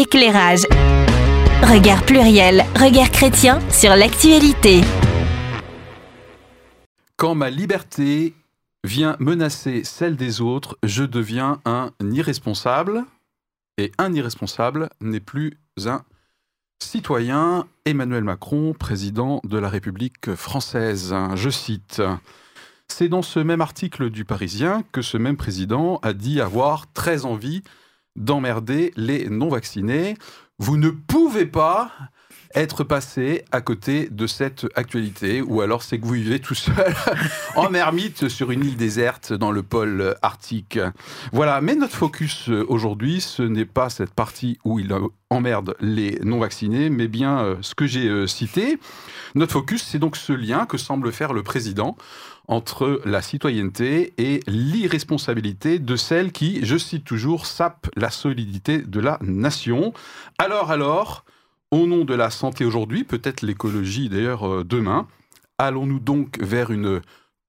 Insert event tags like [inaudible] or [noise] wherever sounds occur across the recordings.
éclairage. Regard pluriel, regard chrétien sur l'actualité. Quand ma liberté vient menacer celle des autres, je deviens un irresponsable. Et un irresponsable n'est plus un citoyen. Emmanuel Macron, président de la République française. Je cite. C'est dans ce même article du Parisien que ce même président a dit avoir très envie d'emmerder les non-vaccinés. Vous ne pouvez pas être passé à côté de cette actualité, ou alors c'est que vous vivez tout seul [laughs] en ermite sur une île déserte dans le pôle arctique. Voilà, mais notre focus aujourd'hui, ce n'est pas cette partie où il emmerde les non-vaccinés, mais bien euh, ce que j'ai euh, cité. Notre focus, c'est donc ce lien que semble faire le président entre la citoyenneté et l'irresponsabilité de celle qui, je cite toujours, sape la solidité de la nation. Alors, alors, au nom de la santé aujourd'hui, peut-être l'écologie d'ailleurs euh, demain, allons-nous donc vers une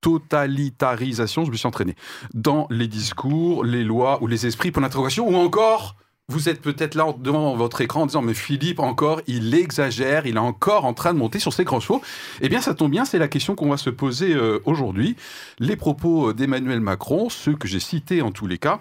totalitarisation, je me suis entraîné, dans les discours, les lois ou les esprits pour l'interrogation, ou encore vous êtes peut-être là devant votre écran en disant mais Philippe encore il exagère, il est encore en train de monter sur ses grands chevaux. Eh bien ça tombe bien, c'est la question qu'on va se poser euh, aujourd'hui. Les propos d'Emmanuel Macron, ceux que j'ai cités en tous les cas,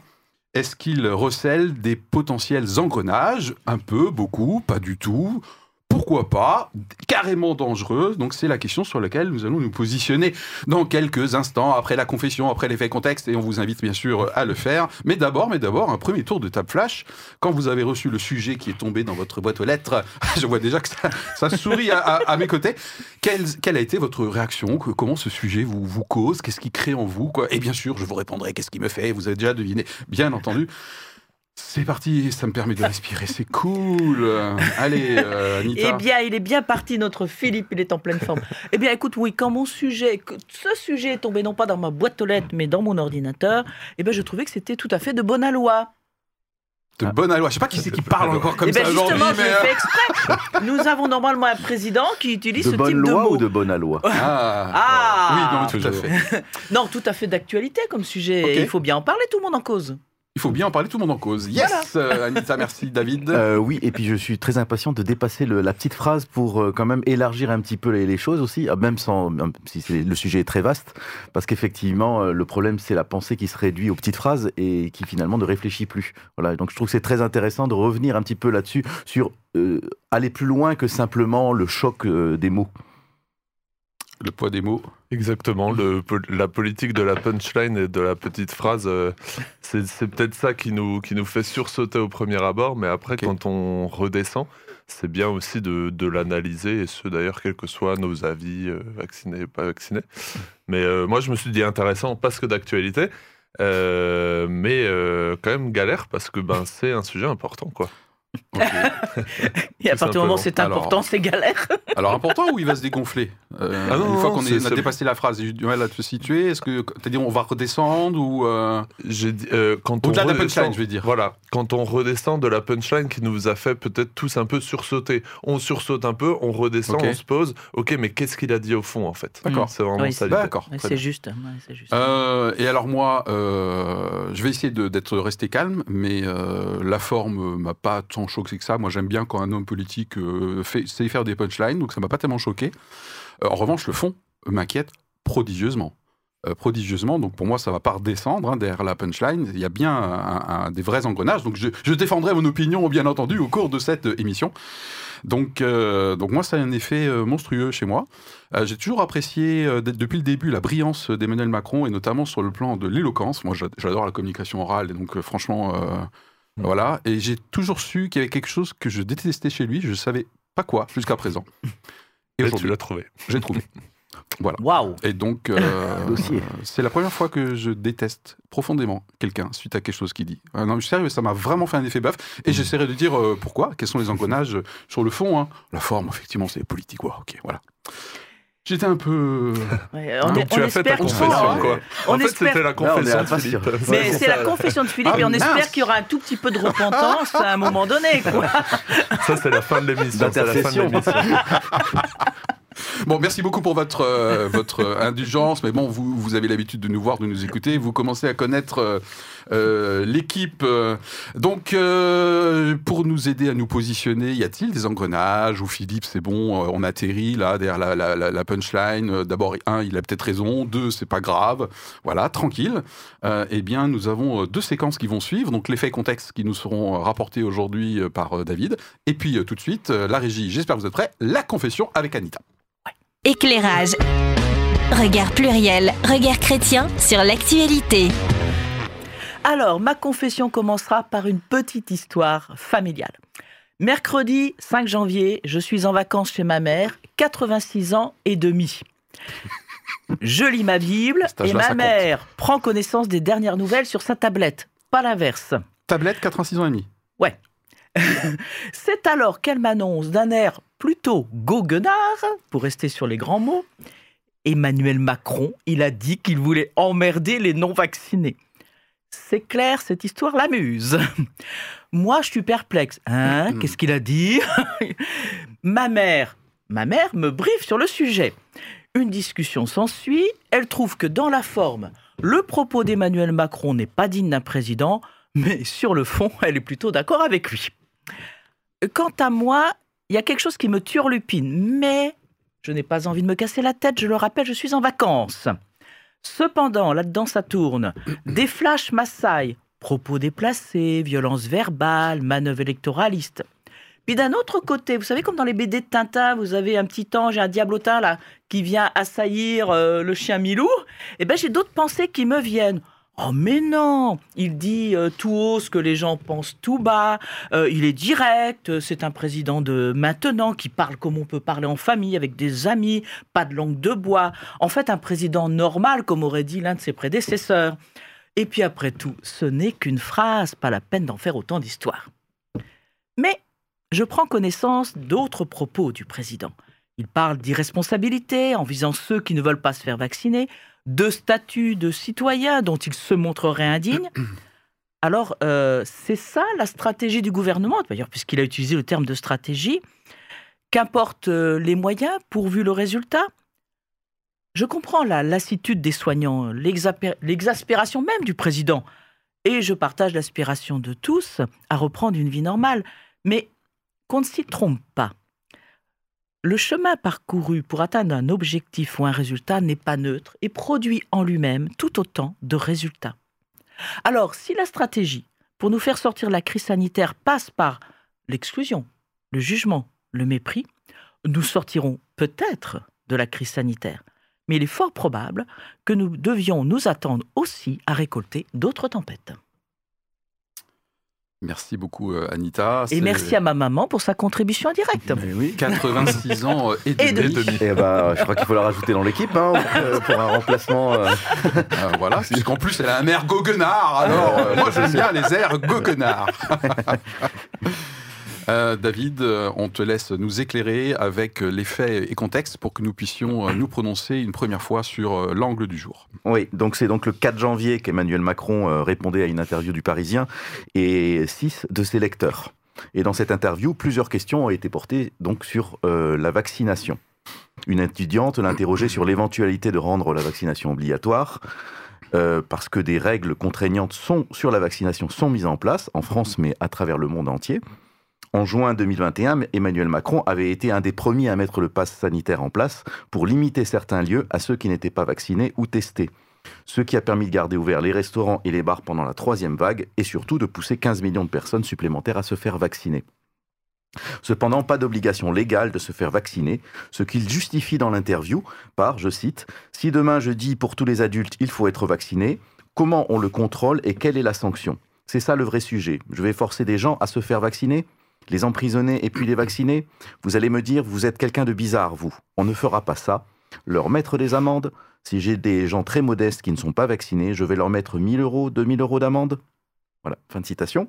est-ce qu'ils recèlent des potentiels engrenages? Un peu, beaucoup, pas du tout pourquoi pas, carrément dangereuse. Donc c'est la question sur laquelle nous allons nous positionner dans quelques instants, après la confession, après l'effet contexte, et on vous invite bien sûr à le faire. Mais d'abord, mais d'abord, un premier tour de table flash. Quand vous avez reçu le sujet qui est tombé dans votre boîte aux lettres, [laughs] je vois déjà que ça, sourit à, mes côtés. Quelle, quelle, a été votre réaction? Comment ce sujet vous, vous cause? Qu'est-ce qui crée en vous? Quoi? Et bien sûr, je vous répondrai qu'est-ce qui me fait? Vous avez déjà deviné, bien entendu. C'est parti, ça me permet de respirer, c'est cool. Allez, euh, Anita. Eh bien, il est bien parti, notre Philippe, il est en pleine forme. eh bien, écoute, oui, quand mon sujet, ce sujet est tombé non pas dans ma boîte aux lettres, mais dans mon ordinateur, eh bien, je trouvais que c'était tout à fait de bonne loi. De bonne loi. Je sais pas qui c'est qui [laughs] parle encore comme eh ça aujourd'hui. Justement, mais... fait exprès. [laughs] Nous avons normalement un président qui utilise ce type de mots. ou de bonne loi [laughs] ah. ah. Oui, non, tout à fait. non, tout à fait d'actualité comme sujet. Il faut bien en parler, tout le monde en cause. Il faut bien en parler, tout le monde en cause. Yes, euh, Anita, merci [laughs] David. Euh, oui, et puis je suis très impatient de dépasser la petite phrase pour euh, quand même élargir un petit peu les, choses aussi, ah, même sans, si le sujet est très vaste, parce qu'effectivement le problème c'est la pensée qui se réduit aux petites phrases et qui finalement ne réfléchit plus. Voilà, donc je trouve que c'est très intéressant de revenir un petit peu là-dessus sur aller plus loin que simplement le choc des mots. Le poids des mots. Exactement, le, la politique de la punchline et de la petite phrase, euh, c'est peut-être ça qui nous, qui nous fait sursauter au premier abord, mais après, quand on redescend, c'est bien aussi de, de l'analyser, et ce d'ailleurs, quels que soient nos avis, euh, vaccinés, pas vaccinés. Mais euh, moi, je me suis dit intéressant parce que d'actualité, mais quand même galère parce que ben, c'est un sujet important, quoi. [laughs] Et à partir du moment où c'est important, c'est galère. alors important ou il va se dégonfler euh, ah Une fois qu'on a dépassé la phrase, j'ai du mal à te situer. Est-ce que tu as dit on va redescendre ou euh... Euh, quand on redescend, de la punchline, je vais dire. Voilà, quand on redescend de la punchline qui nous a fait peut-être tous un peu sursauter. On sursaute un peu, on redescend, on se pose. Ok, mais qu'est-ce qu'il a dit au fond en fait? D'accord. C'est vraiment ça. D'accord. c'est juste. juste. Euh, et alors moi, je vais essayer d'être resté calme, mais la forme m'a pas tant choqué que ça. Moi, j'aime bien quand un homme politique euh, sait faire des punchlines, donc ça m'a pas tellement choqué. Euh, en revanche, le fond m'inquiète prodigieusement. Euh, prodigieusement, donc pour moi ça va pas redescendre hein, derrière la punchline, il y a bien des vrais engrenages, donc je, défendrai mon opinion bien entendu au cours de cette émission. Donc, donc moi ça a un effet monstrueux chez moi. J'ai toujours apprécié depuis le début la brillance d'Emmanuel Macron et notamment sur le plan de l'éloquence. Moi j'adore la communication orale et donc franchement Mm. Voilà. Et j'ai toujours su qu'il y avait quelque chose que je détestais chez lui. Je ne savais pas quoi jusqu'à présent. [laughs] Et, tu l'as trouvé. J'ai trouvé. [laughs] Voilà. Waouh. Et donc, euh, [laughs] c'est la première fois que je déteste profondément quelqu'un suite à quelque chose qu'il dit. Euh, non, je suis sérieux, ça m'a vraiment fait un effet bœuf. Et mm. j'essaierai de dire euh, pourquoi, quels sont les engrenages sur le fond. Hein? La forme, effectivement, c'est politique. ok, voilà. J'étais un peu. [laughs] Ouais, on, tu as fait ta confession, quoi. On en fait, c'était la confession de Philippe. Mais c'est la confession de Philippe et on ah, espère qu'il y aura un tout petit peu de repentance à un moment donné, quoi. [laughs] Ça, c'est la fin de l'émission. C'est la fin de l'émission. [laughs] Bon, merci beaucoup pour votre, euh, votre indulgence, mais bon, vous, vous avez l'habitude de nous voir, de nous écouter, vous commencez à connaître euh, euh, l'équipe. euh. Donc, euh, pour nous aider à nous positionner, y a-t-il des engrenages Ou Philippe, c'est bon, on atterrit là, derrière la, punchline. D'abord, un, il a peut-être raison, deux, c'est pas grave. Voilà, tranquille. Eh bien, nous avons deux séquences qui vont suivre. Donc, les faits et contextes qui nous seront rapportés aujourd'hui par David. Et puis, tout de suite, la régie, j'espère que vous êtes prêts, la confession avec Anita. Éclairage. Regard pluriel, regard chrétien sur l'actualité. Alors, ma confession commencera par une petite histoire familiale. Mercredi 5 janvier, je suis en vacances chez ma mère, 86 ans et demi. Je lis ma Bible et ma mère prend connaissance des dernières nouvelles sur sa tablette, pas l'inverse. Tablette, 86 ans et demi. [laughs] C'est alors qu'elle m'annonce d'un air plutôt goguenard, pour rester sur les grands mots, Emmanuel Macron, il a dit qu'il voulait emmerder les non-vaccinés. C'est clair, cette histoire l'amuse. [laughs] Moi, je suis perplexe. Hein Qu'est-ce qu'il a dit? [laughs] Ma mère, ma mère me briefe sur le sujet. Une discussion s'ensuit. Elle trouve que dans la forme, le propos d'Emmanuel Macron n'est pas digne d'un président, mais sur le fond, elle est plutôt d'accord avec lui. Quant à moi, il y a quelque chose qui me turlupine, mais je n'ai pas envie de me casser la tête, je le rappelle, je suis en vacances. Cependant, là-dedans, ça tourne. Des flashs m'assaillent. Propos déplacés, violences verbales, manœuvres électoralistes. Puis d'un autre côté, vous savez, comme dans les BD de Tintin, vous avez un petit ange et un diablotin là qui vient assaillir euh, le chien Milou. Eh ben, j'ai d'autres pensées qui me viennent. Oh mais non Il dit euh, tout haut ce que les gens pensent tout bas, euh, il est direct, euh, c'est un président de maintenant qui parle comme on peut parler en famille, avec des amis, pas de langue de bois. En fait, un président normal, comme aurait dit l'un de ses prédécesseurs. Et puis après tout, ce n'est qu'une phrase, pas la peine d'en faire autant d'histoire. Mais je prends connaissance d'autres propos du président. Il parle d'irresponsabilité en visant ceux qui ne veulent pas se faire vacciner, de statut de citoyen dont il se montrerait indigne. [clears throat] Alors, euh, c'est ça la stratégie du gouvernement, d'ailleurs, puisqu'il a utilisé le terme de stratégie. Qu'importe euh, les moyens, pourvu le résultat. Je comprends la lassitude des soignants, l'exaspération même du président. Et je partage l'aspiration de tous à reprendre une vie normale. Mais qu'on ne s'y trompe pas. Le chemin parcouru pour atteindre un objectif ou un résultat n'est pas neutre et produit en lui-même tout autant de résultats. Alors, si la stratégie pour nous faire sortir de la crise sanitaire passe par l'exclusion, le jugement, le mépris, nous sortirons peut-être de la crise sanitaire. Mais il est fort probable que nous devions nous attendre aussi à récolter d'autres tempêtes. Merci beaucoup, euh, Anita. Et merci à ma maman pour sa contribution en direct. Mais oui. 86 ans euh, et Et demi. demi. Et bah, je crois qu'il faut la rajouter dans l'équipe hein, pour, pour un remplacement. euh. Euh, [laughs] voilà, puisqu'en plus, elle a un air goguenard. Alors, euh, moi, j'aime bien les airs goguenards. [laughs] Euh, David, euh, on te laisse nous éclairer avec les faits et contextes pour que nous puissions euh, nous prononcer une première fois sur euh, l'angle du jour. Oui, donc c'est donc le 4 janvier qu'Emmanuel Macron euh, répondait à une interview du Parisien et six de ses lecteurs. Et dans cette interview, plusieurs questions ont été portées donc sur euh, la vaccination. Une étudiante l'interrogeait sur l'éventualité de rendre la vaccination obligatoire. euh, parce que des règles contraignantes sont, sur la vaccination sont mises en place, en France mais à travers le monde entier. En juin 2021, Emmanuel Macron avait été un des premiers à mettre le pass sanitaire en place pour limiter certains lieux à ceux qui n'étaient pas vaccinés ou testés. Ce qui a permis de garder ouverts les restaurants et les bars pendant la troisième vague et surtout de pousser 15 millions de personnes supplémentaires à se faire vacciner. Cependant, pas d'obligation légale de se faire vacciner, ce qu'il justifie dans l'interview par, je cite, Si demain je dis pour tous les adultes il faut être vacciné, comment on le contrôle et quelle est la sanction? C'est ça le vrai sujet. Je vais forcer des gens à se faire vacciner? Les emprisonner et puis les vacciner Vous allez me dire, vous êtes quelqu'un de bizarre, vous. On ne fera pas ça. Leur mettre des amendes Si j'ai des gens très modestes qui ne sont pas vaccinés, je vais leur mettre 1000 euros, 2000 euros d'amende. Voilà, fin de citation.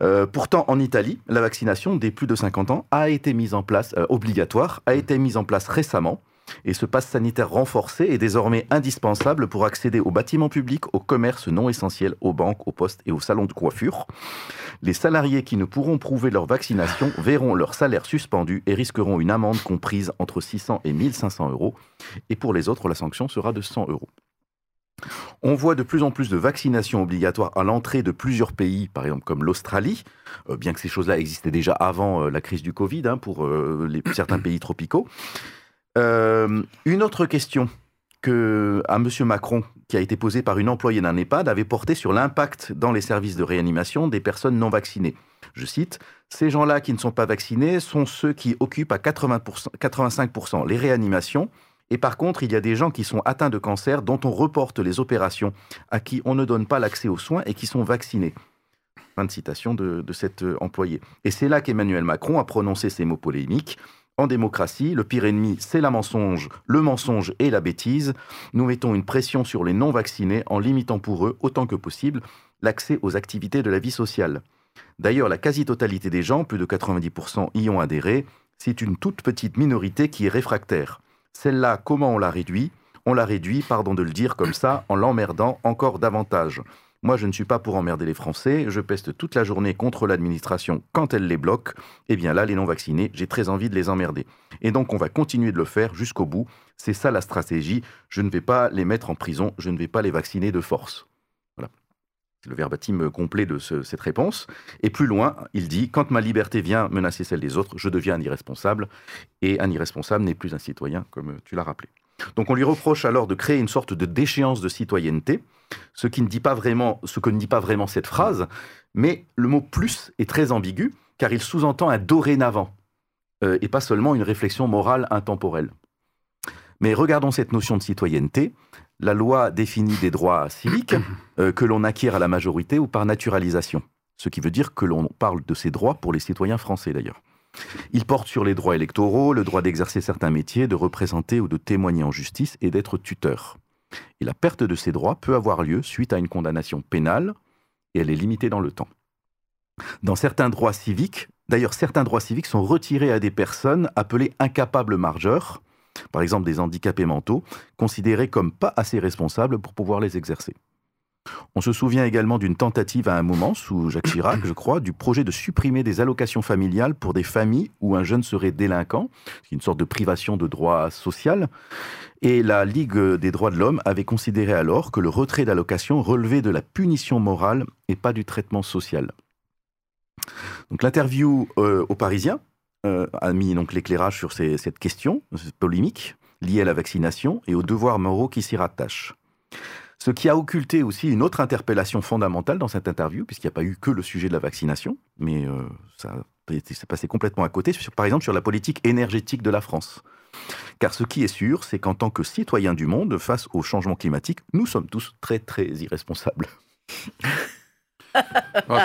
Euh, pourtant, en Italie, la vaccination des plus de 50 ans a été mise en place, euh, obligatoire, a été mise en place récemment. Et ce passe sanitaire renforcé est désormais indispensable pour accéder aux bâtiments publics, aux commerces non essentiels, aux banques, aux postes et aux salons de coiffure. Les salariés qui ne pourront prouver leur vaccination [laughs] verront leur salaire suspendu et risqueront une amende comprise entre 600 et 1500 euros. Et pour les autres, la sanction sera de 100 euros. On voit de plus en plus de vaccinations obligatoires à l'entrée de plusieurs pays, par exemple comme l'Australie, euh, bien que ces choses-là existaient déjà avant euh, la crise du Covid hein, pour euh, les, certains [clears throat] pays tropicaux. Une autre question que, à M. Macron, qui a été posée par une employée d'un EHPAD, avait porté sur l'impact dans les services de réanimation des personnes non vaccinées. Je cite, Ces gens-là qui ne sont pas vaccinés sont ceux qui occupent à 80%, 85% les réanimations et par contre, il y a des gens qui sont atteints de cancer dont on reporte les opérations, à qui on ne donne pas l'accès aux soins et qui sont vaccinés. Fin de citation de, cet euh, employé. Et c'est là qu'Emmanuel Macron a prononcé ces mots polémiques. En démocratie, le pire ennemi, c'est la mensonge, le mensonge et la bêtise. Nous mettons une pression sur les non-vaccinés en limitant pour eux, autant que possible, l'accès aux activités de la vie sociale. D'ailleurs, la quasi-totalité des gens, plus de 90%, y ont adhéré. C'est une toute petite minorité qui est réfractaire. Celle-là, comment on la réduit? On la réduit, pardon de le dire comme ça, en l'emmerdant encore davantage. Moi, je ne suis pas pour emmerder les Français. Je peste toute la journée contre l'administration quand elle les bloque. Eh bien là, les non-vaccinés, j'ai très envie de les emmerder. Et donc, on va continuer de le faire jusqu'au bout. C'est ça la stratégie. Je ne vais pas les mettre en prison. Je ne vais pas les vacciner de force. Voilà. C'est le verbatim complet de cette réponse. Et plus loin, il dit Quand ma liberté vient menacer celle des autres, je deviens un irresponsable. Et un irresponsable n'est plus un citoyen, comme tu l'as rappelé. Donc on lui reproche alors de créer une sorte de déchéance de citoyenneté, ce, qui ne dit pas vraiment, ce que ne dit pas vraiment cette phrase, mais le mot plus est très ambigu, car il sous-entend un dorénavant, euh, et pas seulement une réflexion morale intemporelle. Mais regardons cette notion de citoyenneté. La loi définit des droits civiques [coughs] euh, que l'on acquiert à la majorité ou par naturalisation, ce qui veut dire que l'on parle de ces droits pour les citoyens français d'ailleurs. Il porte sur les droits électoraux, le droit d'exercer certains métiers, de représenter ou de témoigner en justice et d'être tuteur. Et la perte de ces droits peut avoir lieu suite à une condamnation pénale, et elle est limitée dans le temps. Dans certains droits civiques, d'ailleurs certains droits civiques sont retirés à des personnes appelées incapables margeurs, par exemple des handicapés mentaux, considérés comme pas assez responsables pour pouvoir les exercer. On se souvient également d'une tentative à un moment, sous Jacques Chirac, je crois, du projet de supprimer des allocations familiales pour des familles où un jeune serait délinquant, une sorte de privation de droits social. Et la Ligue des droits de l'homme avait considéré alors que le retrait d'allocations relevait de la punition morale et pas du traitement social. Donc l'interview euh, aux Parisiens euh, a mis donc l'éclairage sur cette question, cette polémique liée à la vaccination et aux devoirs moraux qui s'y rattachent. Ce qui a occulté aussi une autre interpellation fondamentale dans cette interview, puisqu'il n'y a pas eu que le sujet de la vaccination, mais euh, ça s'est passé complètement à côté, par exemple sur la politique énergétique de la France. Car ce qui est sûr, c'est qu'en tant que citoyens du monde, face au changement climatique, nous sommes tous très très irresponsables.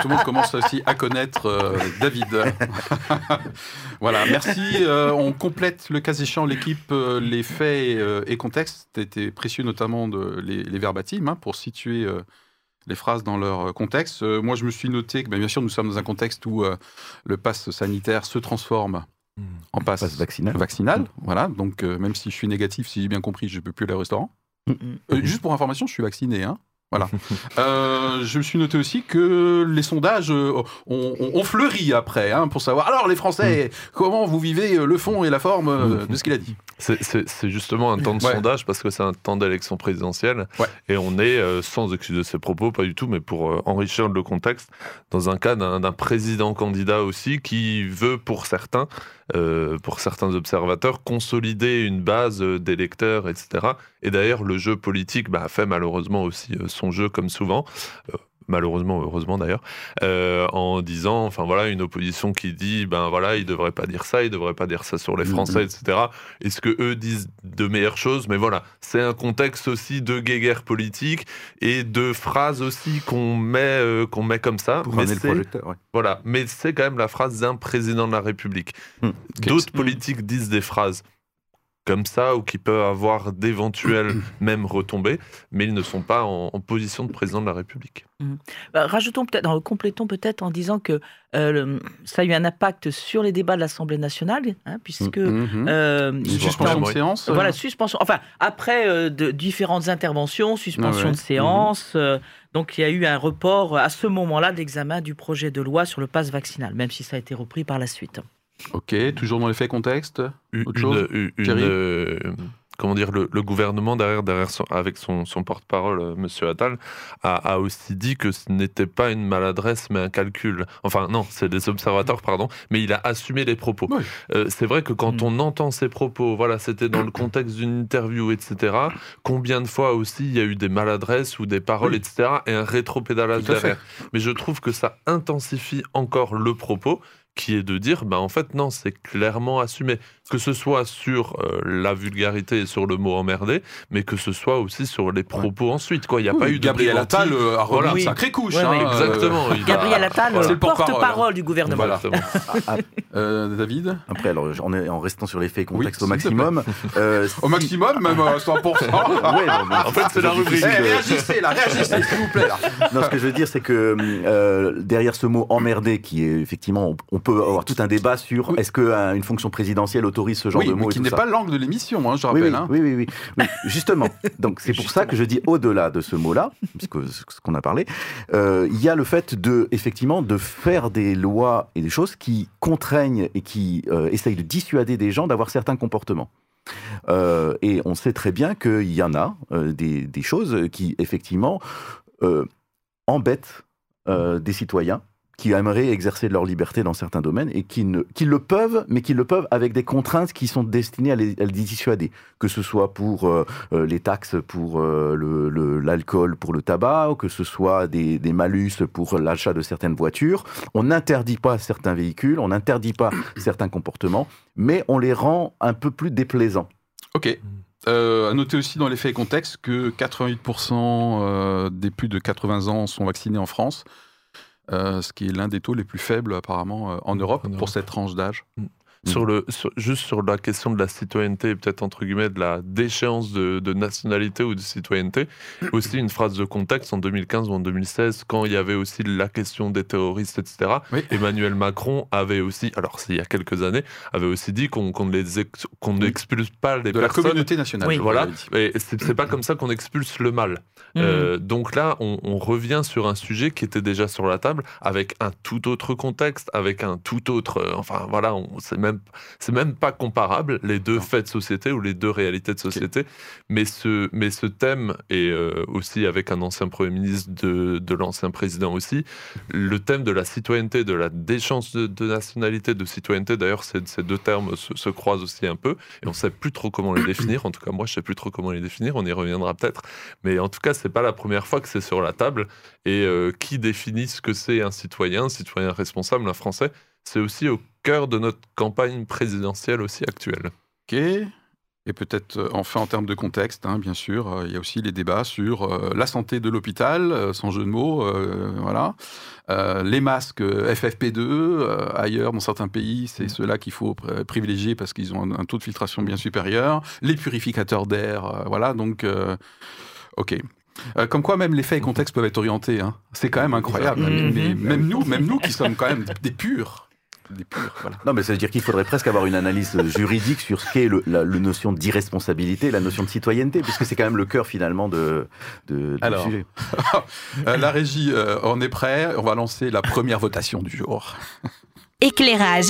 Tout le monde commence aussi à connaître euh, David. [laughs] voilà, merci. Euh, on complète le cas échéant l'équipe, euh, les faits et contextes. C'était précieux notamment de, les, les verbatims hein, pour situer les phrases dans leur contexte. moi, je me suis noté que ben, bien sûr, nous sommes dans un contexte où le pass sanitaire se transforme hmm. en passe, vaccinal. vaccinal. Voilà, donc même si je suis négatif, si j'ai bien compris, je ne peux plus aller au restaurant. Hmm. juste pour information, je suis vacciné. Hein. Voilà. [laughs] Euh, je me suis noté aussi que les sondages euh, ont, fleuri après, hein, pour savoir, alors les Français, mm. comment vous vivez euh, le fond et la forme de ce qu'il a dit C'est justement un temps de sondage parce que c'est un temps d'élection présidentielle. Et on est, sans excuser ses propos, pas du tout, mais pour enrichir le contexte, dans un cas d'un président candidat aussi qui veut, pour certains, euh, pour certains observateurs, consolider une base d'électeurs, etc. Et d'ailleurs, le jeu politique bah, fait malheureusement aussi euh, son jeu comme souvent. Euh, malheureusement, heureusement d'ailleurs, en disant, enfin voilà, une opposition qui dit, ben voilà, il devrait pas dire ça, il devrait pas dire ça sur les Français, etc. Est-ce que eux disent de meilleures choses? Mais voilà, c'est un contexte aussi de guéguerre politique et de phrases aussi qu'on met, qu'on met comme ça. Pour mais le projecteur, Voilà, mais c'est quand même la phrase d'un président de la République. Hmm. D'autres politiques disent des phrases comme ça ou qui peuvent avoir d'éventuelles [clears throat] même retombées, mais ils ne sont pas en, position de président de la République. Mmh. Bah, rajoutons peut-être, complétons peut-être en disant que euh, ça a eu un impact sur les débats de l'Assemblée nationale, hein, puisque mmh, mmh. Euh, suspension de séance. Voilà, suspension. Enfin, après euh, de différentes interventions, suspension de séance. donc, il y a eu un report à ce moment-là d'examen du projet de loi sur le passe vaccinal, même si ça a été repris par la suite. Ok, toujours dans l'effet contexte Autre chose euh, comment dire, le, gouvernement derrière, derrière avec son, porte-parole, M. Euh, Monsieur Attal, a, aussi dit que ce n'était pas une maladresse mais un calcul. Enfin non, c'est des observateurs, pardon, mais il a assumé les propos. Euh, c'est vrai que quand mm. on entend ces propos, voilà, c'était dans le contexte d'une interview, etc. Combien de fois aussi il y a eu des maladresses ou des paroles, etc. et un rétropédalage derrière. Mais je trouve que ça intensifie encore le propos qui est de dire, bah en fait non, c'est clairement assumé que ce soit sur euh, la vulgarité et sur le mot emmerdé, mais que ce soit aussi sur les propos ensuite. Quoi. Il n'y a pas eu de Gabriel Attal euh, a remis voilà. sacrée couche. hein, exactement. Gabriel Attal, le porte-parole du gouvernement. Ah, euh, David? Après, alors, en, en restant sur les faits contexte au maximum. au maximum, même à 100%. [laughs] ouais, en fait, c'est la rubrique. Eh, réagissez là, réagissez, s'il vous plaît. Là. Non, ce que je veux dire, c'est que derrière ce mot emmerdé, qui est effectivement, on peut avoir tout un débat sur est-ce qu'une fonction présidentielle autorise ce genre de mots. qui n'est pas l'angle de l'émission, hein, je rappelle. Hein. Oui, oui, oui, Justement. [laughs] Donc c'est pour ça que je dis au-delà de ce mot-là, puisque ce qu'on a parlé, euh, il y a le fait de effectivement de faire des lois et des choses qui contraignent et qui euh, essayent de dissuader des gens d'avoir certains comportements. Euh, et on sait très bien qu'il y en a des, des, choses qui effectivement embêtent des citoyens qui aimeraient exercer leur liberté dans certains domaines et qui, ne, qui le peuvent, mais qui le peuvent avec des contraintes qui sont destinées à les, dissuader. Que ce soit pour euh, euh, les taxes pour euh, l'alcool, pour le tabac, ou que ce soit des, malus pour l'achat de certaines voitures. On n'interdit pas certains véhicules, on n'interdit pas [coughs] certains comportements, mais on les rend un peu plus déplaisants. Ok. Euh, à noter aussi dans l'effet et contexte que 88% des plus de 80 ans sont vaccinés en France. Euh, ce qui est l'un des taux les plus faibles apparemment euh, en Europe pour cette tranche d'âge. Mm. Sur le, juste sur la question de la citoyenneté, peut-être entre guillemets de la déchéance de, nationalité ou de citoyenneté, aussi une phrase de contexte en 2015 ou en 2016, quand il y avait aussi la question des terroristes, etc. Emmanuel Macron avait aussi, alors c'est il y a quelques années, avait aussi dit qu'on qu'on n'expulse pas les de personnes. la communauté nationale. Oui. Voilà, et c'est pas comme ça qu'on expulse le mal. Mmh. Euh, donc là, on, on, revient sur un sujet qui était déjà sur la table, avec un tout autre contexte, avec un tout autre, euh, enfin voilà, c'est même c'est même pas comparable les deux faits de société ou les deux réalités de société. Mais ce mais ce thème et euh, aussi avec un ancien premier ministre de, de l'ancien président aussi, le thème de la citoyenneté, de la déchance de, nationalité, de citoyenneté. D'ailleurs, ces, ces deux termes se, se, croisent aussi un peu et on sait plus trop comment les définir. En tout cas, moi, je sais plus trop comment les définir. On y reviendra peut-être. Mais en tout cas, c'est pas la première fois que c'est sur la table. Et euh, qui définit ce que c'est un citoyen, un citoyen responsable, un Français? C'est aussi au cœur de notre campagne présidentielle aussi actuelle. Ok. Et peut-être euh, enfin en termes de contexte, hein, bien sûr, euh, il y a aussi les débats sur la santé de l'hôpital, sans jeu de mots, voilà. les masques FFP2, ailleurs dans certains pays, c'est mm. ceux-là qu'il faut privilégier parce qu'ils ont un, un, taux de filtration bien supérieur. Les purificateurs d'air, voilà. Donc, ok. Euh, comme quoi, même les faits et contextes peuvent être orientés. Hein. C'est quand même incroyable. Mais, même nous, même nous qui [laughs] sommes quand même des purs. Des purs voilà. Non, mais ça veut dire qu'il faudrait presque avoir une analyse juridique sur ce qu'est le, la notion d'irresponsabilité, la notion de citoyenneté, puisque c'est quand même le cœur finalement de, de, Alors, sujet. [laughs] Euh, la régie, euh, on est prêt. On va lancer la première votation du jour. Éclairage.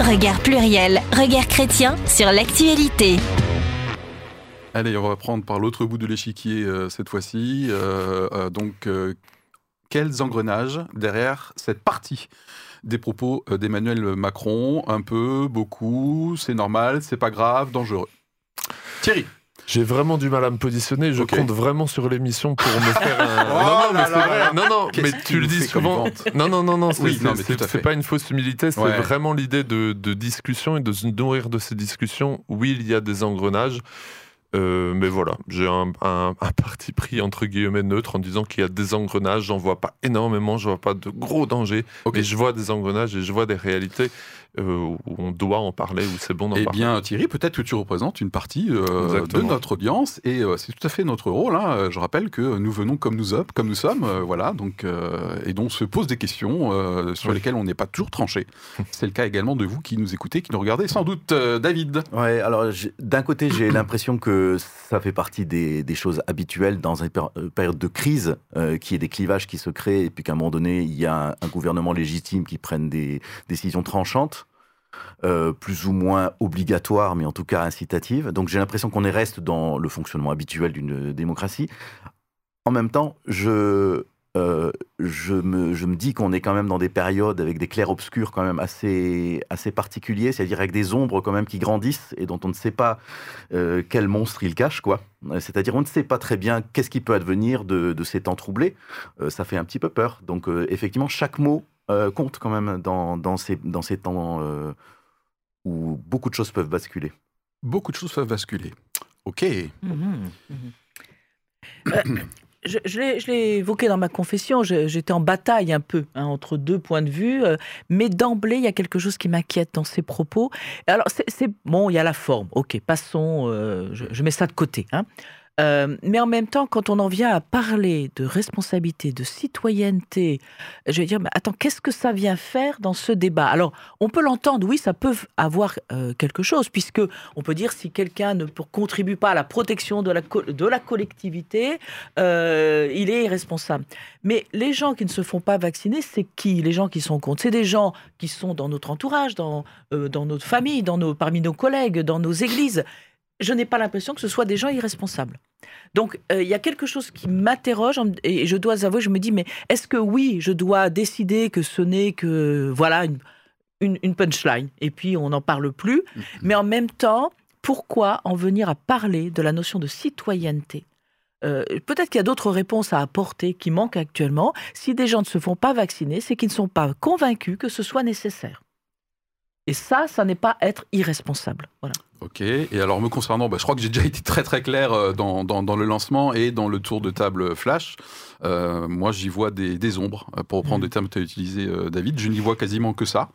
Regard pluriel, regard chrétien sur l'actualité. Allez, on va prendre par l'autre bout de l'échiquier euh, cette fois-ci. Euh, euh, donc, quels engrenages derrière cette partie? Des propos d'Emmanuel Macron Un peu, beaucoup, c'est normal, c'est pas grave, dangereux. Thierry j'ai vraiment du mal à me positionner. Je compte vraiment sur l'émission pour me faire un. Oh [laughs] non, non, mais c'est vrai. Non, non, mais tu le dis souvent. Non, non, non, non. C'est pas une fausse humilité. C'est vraiment l'idée de, de discussion et de se nourrir de ces discussions. Oui, il y a des engrenages. Euh, mais voilà, j'ai un, un, un, parti pris entre guillemets neutre en disant qu'il y a des engrenages. J'en vois pas énormément, je vois pas de gros dangers, okay. mais je vois des engrenages et je vois des réalités où on doit en parler, où c'est bon d'en eh parler. Eh bien, Thierry, peut-être que tu représentes une partie euh, de notre audience et euh, c'est tout à fait notre rôle. Hein. Je rappelle que nous venons comme nous, sommes, comme nous sommes, euh, voilà, donc et donc se pose des questions sur oui. lesquelles on n'est pas toujours tranché. [laughs] c'est le cas également de vous qui nous écoutez, qui nous regardez, sans doute, David. Ouais, alors d'un côté, j'ai [clears throat] l'impression que ça fait partie des, des, choses habituelles dans une période de crise, euh, qui est des clivages qui se créent, et puis qu'à un moment donné, il y a un, un gouvernement légitime qui prenne des décisions tranchantes. Euh, plus ou moins obligatoires, mais en tout cas incitatives. Donc j'ai l'impression qu'on reste dans le fonctionnement habituel d'une démocratie. En même temps, je, euh, je, me, dis qu'on est quand même dans des périodes avec des clairs-obscurs quand même assez, assez particuliers, c'est-à-dire avec des ombres quand même qui grandissent et dont on ne sait pas euh, quel monstre ils cachent, quoi. C'est-à-dire on ne sait pas très bien qu'est-ce qui peut advenir de, ces temps troublés. Ça fait un petit peu peur. Donc effectivement, chaque mot compte quand même dans, dans, ces, dans ces temps où beaucoup de choses peuvent basculer. Beaucoup de choses peuvent basculer. Ok. Mmh, mmh. Euh, [coughs] je, je l'ai évoqué dans ma confession, j'étais en bataille un peu hein, entre deux points de vue, euh, mais d'emblée, il y a quelque chose qui m'inquiète dans ces propos. Alors, c'est bon, il y a la forme, ok, passons, euh, je, je, mets ça de côté. Hein. Euh, mais en même temps, quand on en vient à parler de responsabilité, de citoyenneté, je vais dire, mais attends, qu'est-ce que ça vient faire dans ce débat? Alors, on peut l'entendre, oui, ça peut avoir euh, quelque chose, puisque on peut dire si quelqu'un ne contribue pas à la protection de la, collectivité, euh, il est irresponsable. Mais les gens qui ne se font pas vacciner, c'est qui? Les gens qui sont contre C'est des gens qui sont dans notre entourage, dans, dans notre famille, dans nos, parmi nos collègues, dans nos églises je n'ai pas l'impression que ce soit des gens irresponsables. Donc, il euh, y a quelque chose qui m'interroge et je dois avouer, je me dis, mais est-ce que oui, je dois décider que ce n'est que, voilà, une, une, une, punchline et puis on n'en parle plus, mm -hmm. mais en même temps, pourquoi en venir à parler de la notion de citoyenneté? Euh, Peut-être qu'il y a d'autres réponses à apporter qui manquent actuellement. Si des gens ne se font pas vacciner, c'est qu'ils ne sont pas convaincus que ce soit nécessaire. Et ça, ça n'est pas être irresponsable. Voilà. Ok, et alors me concernant, bah, je crois que j'ai déjà [laughs] été très très clair dans, dans, dans, le lancement et dans le tour de table flash. Euh, moi, j'y vois des, des, ombres, pour reprendre mmh. des termes que tu as utilisés, euh, David. Je n'y vois quasiment que ça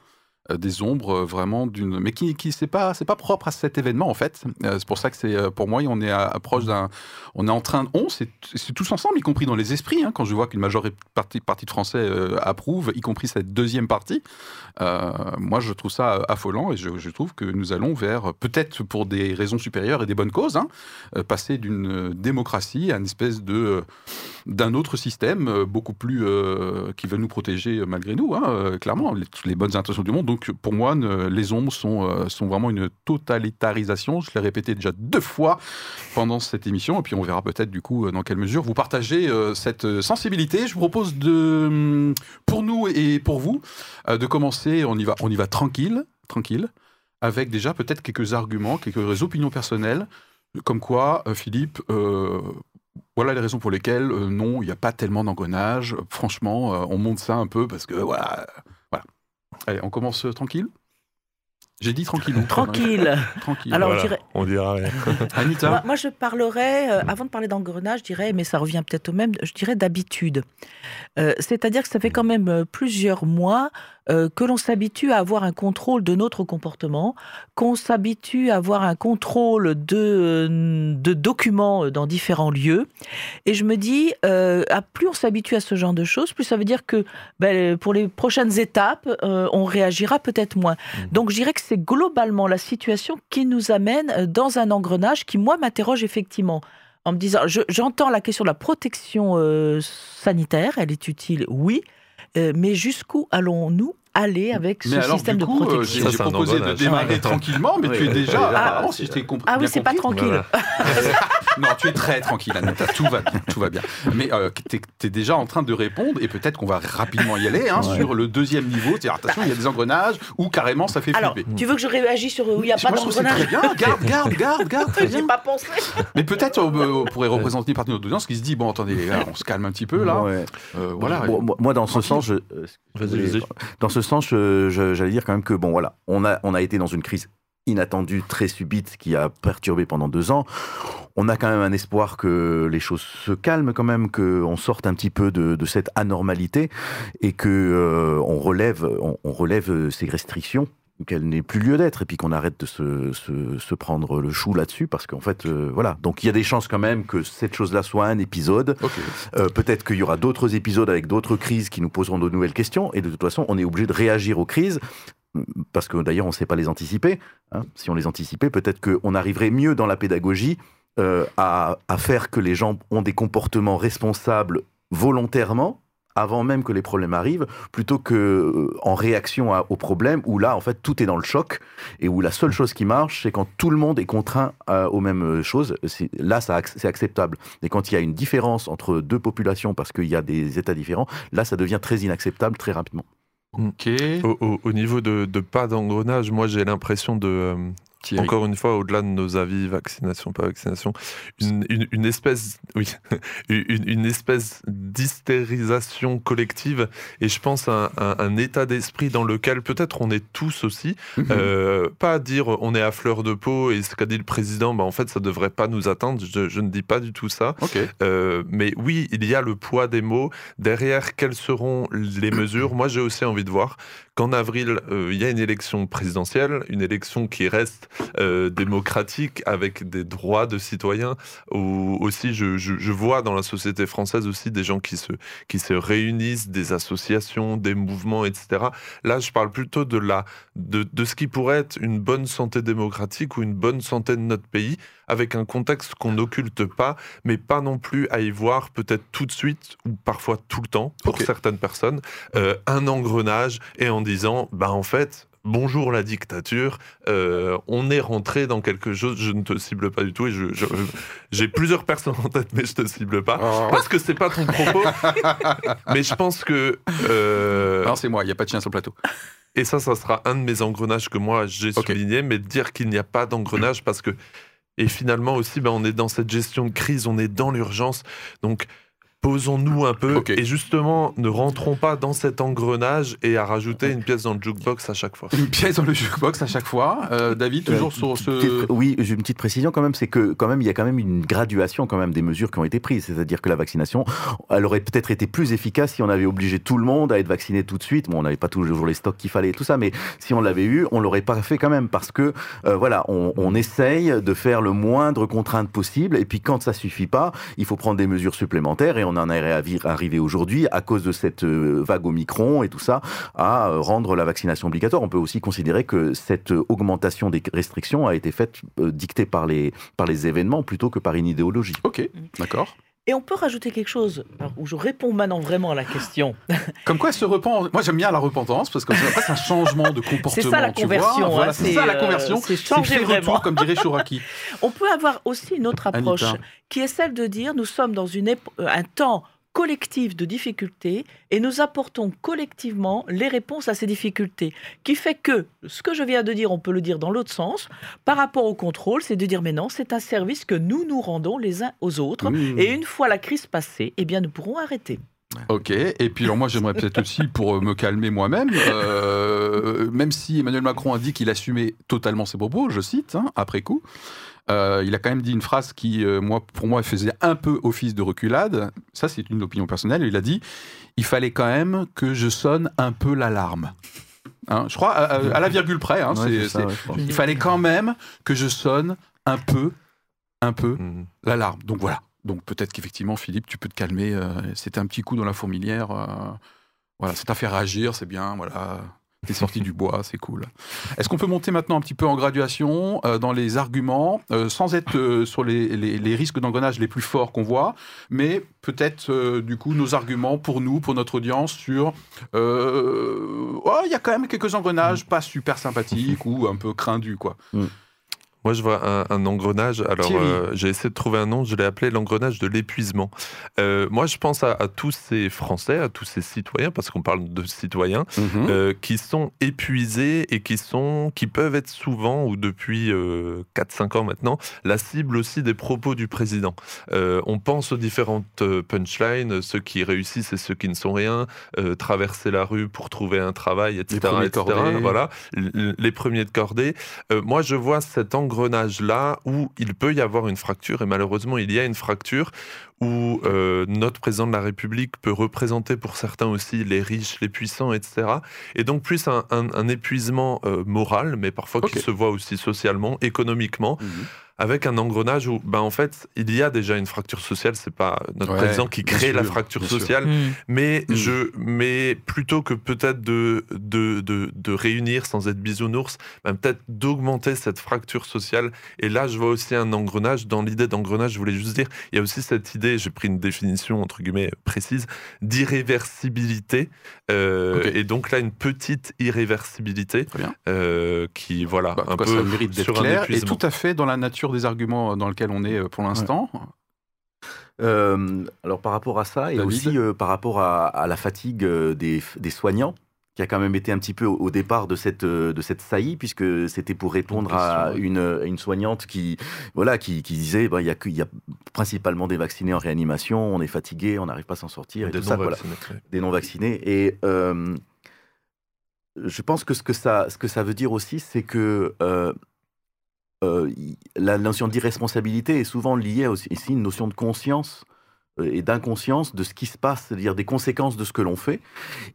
des ombres vraiment d'une mais qui qui c'est pas c'est pas propre à cet événement en fait. C'est pour ça que c'est pour moi on est proche d'un on est en train de on c'est tous ensemble y compris dans les esprits hein, quand je vois qu'une majorité partie partie de français euh, approuve y compris cette deuxième partie. Euh, moi je trouve ça affolant et je, trouve que nous allons vers peut-être pour des raisons supérieures et des bonnes causes hein, passer d'une démocratie à une espèce de d'un autre système beaucoup plus euh, qui veut nous protéger malgré nous hein, clairement les, les bonnes intentions du monde. Donc donc pour moi, les ombres sont, euh, sont vraiment une totalitarisation. Je l'ai répété déjà deux fois pendant cette émission, et puis on verra peut-être du coup dans quelle mesure vous partagez euh, cette sensibilité. Je vous propose de, pour nous et pour vous, euh, de commencer. On y va, on y va tranquille, tranquille, avec déjà peut-être quelques arguments, quelques opinions personnelles, comme quoi, Philippe. Euh, voilà les raisons pour lesquelles, euh, non, il n'y a pas tellement d'engrenage. Franchement, euh, on monte ça un peu parce que, voilà. Allez, on commence euh, tranquille? J'ai dit tranquille. Tranquille. [laughs] tranquille. Alors, voilà, dirais... on dira rien. [laughs] Anita? Moi, moi, je parlerais, euh, avant de parler d'engrenage, je dirais, mais ça revient peut-être au même, je dirais d'habitude. Euh, C'est-à-dire que ça fait quand même plusieurs mois euh, que l'on s'habitue à avoir un contrôle de notre comportement, qu'on s'habitue à avoir un contrôle de, de documents dans différents lieux. Et je me dis, euh, plus on s'habitue à ce genre de choses, plus ça veut dire que ben, pour les prochaines étapes, euh, on réagira peut-être moins. Mmh. Donc je dirais que c'est globalement la situation qui nous amène dans un engrenage qui, moi, m'interroge effectivement en me disant, j'entends je, la question de la protection euh, sanitaire, elle est utile, oui, euh, mais jusqu'où allons-nous aller avec ce mais alors, système du coup, de protection? euh, J'ai proposé de démarrer tranquillement, mais oui, tu es déjà... Ah, ah, si je compris, ah oui, c'est pas tranquille. [laughs] non, tu es très tranquille, Anita, tout va bien, tout va bien. Mais euh, tu es, es, déjà en train de répondre, et peut-être qu'on va rapidement y aller, hein, ouais. sur le deuxième niveau, c'est attention, il y a des engrenages, ou carrément ça fait alors, flipper. tu veux que je réagisse sur où il n'y a pas d'engrenage bien, garde, garde, garde, garde. [laughs] J'ai pas pensé. Mais peut-être on, pourrait représenter une partie de notre audience qui se dit, bon, attendez, les gars, on se calme un petit peu, là. Ouais. Euh, voilà. Bon, moi, dans ce sens, je, dans ce sens, j'allais dire quand même que bon voilà, on a on a été dans une crise inattendue, très subite, qui a perturbé pendant deux ans, on a quand même un espoir que les choses se calment quand même, qu'on sorte un petit peu de, cette anormalité et que euh, on relève, on, relève ces restrictions qu'elle n'ait plus lieu d'être et puis qu'on arrête de se, se, prendre le chou là-dessus parce qu'en fait euh, voilà. Donc il y a des chances quand même que cette chose-là soit un épisode. Euh, peut-être qu'il y aura d'autres épisodes avec d'autres crises qui nous poseront de nouvelles questions et de toute façon on est obligé de réagir aux crises parce que d'ailleurs on ne sait pas les anticiper hein. si on les anticipait peut-être qu'on arriverait mieux dans la pédagogie euh, à, faire que les gens ont des comportements responsables volontairement avant même que les problèmes arrivent, plutôt que euh, en réaction aux problèmes où là, en fait, tout est dans le choc et où la seule chose qui marche, c'est quand tout le monde est contraint euh, aux mêmes choses. Là, c'est acceptable. Et quand il y a une différence entre deux populations parce qu'il y a des états différents, là, ça devient très inacceptable très rapidement. Ok. Au, niveau de, pas d'engrenage, moi j'ai l'impression de, encore une fois, au-delà de nos avis, vaccination, pas vaccination, une, espèce, oui, [laughs] une, espèce d'hystérisation collective. Et je pense à un, état d'esprit dans lequel peut-être on est tous aussi. Mhm. Euh, pas dire on est à fleur de peau et ce qu'a dit le président, bah, en fait, ça devrait pas nous attendre. Je, ne dis pas du tout ça. Euh, mais oui, il y a le poids des mots. Derrière, quelles seront les mesures? Moi, j'ai aussi envie de voir qu'en avril, euh, il y a une élection présidentielle, une élection qui reste euh, démocratique avec des droits de citoyens. Ou aussi, je, vois dans la société française aussi des gens qui se, qui se réunissent, des associations, des mouvements, etc. Là, je parle plutôt de, la, de, de ce qui pourrait être une bonne santé démocratique ou une bonne santé de notre pays avec un contexte qu'on n'occulte pas, mais pas non plus à y voir peut-être tout de suite ou parfois tout le temps pour certaines personnes, euh, un engrenage et en disant, bah en fait, bonjour la dictature, euh, on est rentré dans quelque chose, je ne te cible pas du tout, et je, j'ai plusieurs personnes en tête, mais je te cible pas, oh. parce que c'est pas ton propos, [laughs] mais je pense que... Euh, non, c'est moi, il n'y a pas de chien sur le plateau. Et ça, ça sera un de mes engrenages que moi j'ai souligné, mais dire qu'il n'y a pas d'engrenage, parce que et finalement aussi, ben, on est dans cette gestion de crise, on est dans l'urgence. Donc, posons-nous un peu et justement ne rentrons pas dans cet engrenage et à rajouter une pièce dans le jukebox à chaque fois. Une pièce dans le jukebox à chaque fois. Euh, David, toujours sur ce. oui, j'ai une petite précision quand même, c'est que quand même il y a quand même une graduation quand même des mesures qui ont été prises. C'est-à-dire que la vaccination, elle aurait peut-être été plus efficace si on avait obligé tout le monde à être vacciné tout de suite. Bon, on n'avait pas toujours les stocks qu'il fallait et tout ça, mais si on l'avait eu, on l'aurait pas fait quand même parce que euh, voilà, on, on essaye de faire le moindre contrainte possible et puis quand ça suffit pas, il faut prendre des mesures supplémentaires et on en est arrivé aujourd'hui à cause de cette euh, vague Omicron et tout ça, à euh, rendre la vaccination obligatoire. On peut aussi considérer que cette augmentation des restrictions a été faite, euh, dictée par les, par les événements plutôt que par une idéologie. Ok, d'accord. Et on peut rajouter quelque chose où je réponds maintenant vraiment à la question. [laughs] Comme quoi se repent. Moi j'aime bien la repentance parce que c'est un changement de comportement. C'est ça la conversion. Hein, c'est ça la conversion. C'est changer vraiment. comme dirait Chouraki. [laughs] on peut avoir aussi une autre approche qui est celle de dire nous sommes dans une un temps collectif de difficultés et nous apportons collectivement les réponses à ces difficultés. Qui fait que ce que je viens de dire, on peut le dire dans l'autre sens, par rapport au contrôle, c'est de dire mais non, c'est un service que nous nous rendons les uns aux autres mmh. et une fois la crise passée, eh bien nous pourrons arrêter. Ok, et puis alors moi j'aimerais peut-être [laughs] aussi, pour euh, me calmer moi-même, euh, même si Emmanuel Macron a dit qu'il assumait totalement ses propos, je cite, hein, après coup, euh, il a quand même dit une phrase qui, euh, moi, pour moi, faisait un peu office de reculade. Ça, c'est une opinion personnelle. Il a dit il fallait quand même que je sonne un peu l'alarme. Hein, je crois à, la virgule près. Hein, il fallait quand même que je sonne un peu, un peu mhm. l'alarme. Donc voilà. Donc peut-être qu'effectivement, Philippe, tu peux te calmer. Euh, c'était un petit coup dans la fourmilière. voilà, c'est à faire réagir, c'est bien. Voilà. T'es sorti du bois, c'est cool. Est-ce qu'on peut monter maintenant un petit peu en graduation euh, dans les arguments, euh, sans être euh, sur les, risques d'engrenage les plus forts qu'on voit, mais peut-être du coup nos arguments pour nous, pour notre audience, sur oh, il y a quand même quelques engrenages pas super sympathiques ou un peu crindus, quoi. Mm. Moi, je vois un, un engrenage. Alors, euh, j'ai essayé de trouver un nom. Je l'ai appelé l'engrenage de l'épuisement. Euh, moi, je pense à, à, tous ces Français, à tous ces citoyens, parce qu'on parle de citoyens, mhm. euh, qui sont épuisés et qui sont, qui peuvent être souvent ou depuis 4-5 ans maintenant, la cible aussi des propos du président. on pense aux différentes punchlines, ceux qui réussissent et ceux qui ne sont rien, traverser la rue pour trouver un travail, etc. Les premiers, etc. Voilà, les premiers de cordée. moi, je vois cet engrenage engrenage-là où il peut y avoir une fracture, et malheureusement il y a une fracture, où euh, notre président de la République peut représenter pour certains aussi les riches, les puissants, etc. Et donc plus un, épuisement euh, moral, mais parfois qui se voit aussi socialement, économiquement. Mhm avec un engrenage où, ben, en fait, il y a déjà une fracture sociale. C'est pas notre président qui crée la fracture sociale, mm. mais mm. je, mais plutôt que peut-être de, de, de, de, réunir sans être bisounours, ben, peut-être d'augmenter cette fracture sociale. Et là, je vois aussi un engrenage. Dans l'idée d'engrenage, je voulais juste dire, il y a aussi cette idée, j'ai pris une définition entre guillemets précise, d'irréversibilité. Euh, et donc là, une petite irréversibilité euh, qui, voilà, bah, un peu ça mérite d'être clair et tout à fait dans la nature des arguments dans lesquels on est euh, pour l'instant. Euh, alors par rapport à ça et aussi euh, par rapport à, la fatigue des, soignants qui a quand même été un petit peu au, départ de cette de cette saillie puisque c'était pour répondre à une, une, soignante qui voilà qui, disait ben, il y a il y a principalement des vaccinés en réanimation on est fatigué on n'arrive pas à s'en sortir et des tout ça des non vaccinés et je pense que ce que ça ce que ça veut dire aussi c'est que euh, la notion d'irresponsabilité est souvent liée aussi ici une notion de conscience euh, et d'inconscience de ce qui se passe, c'est-à-dire des conséquences de ce que l'on fait.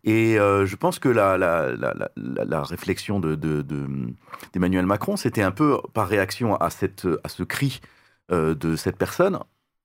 Et euh, je pense que la, réflexion d'Emmanuel de, de, Macron, c'était un peu par réaction à, à ce cri de cette personne,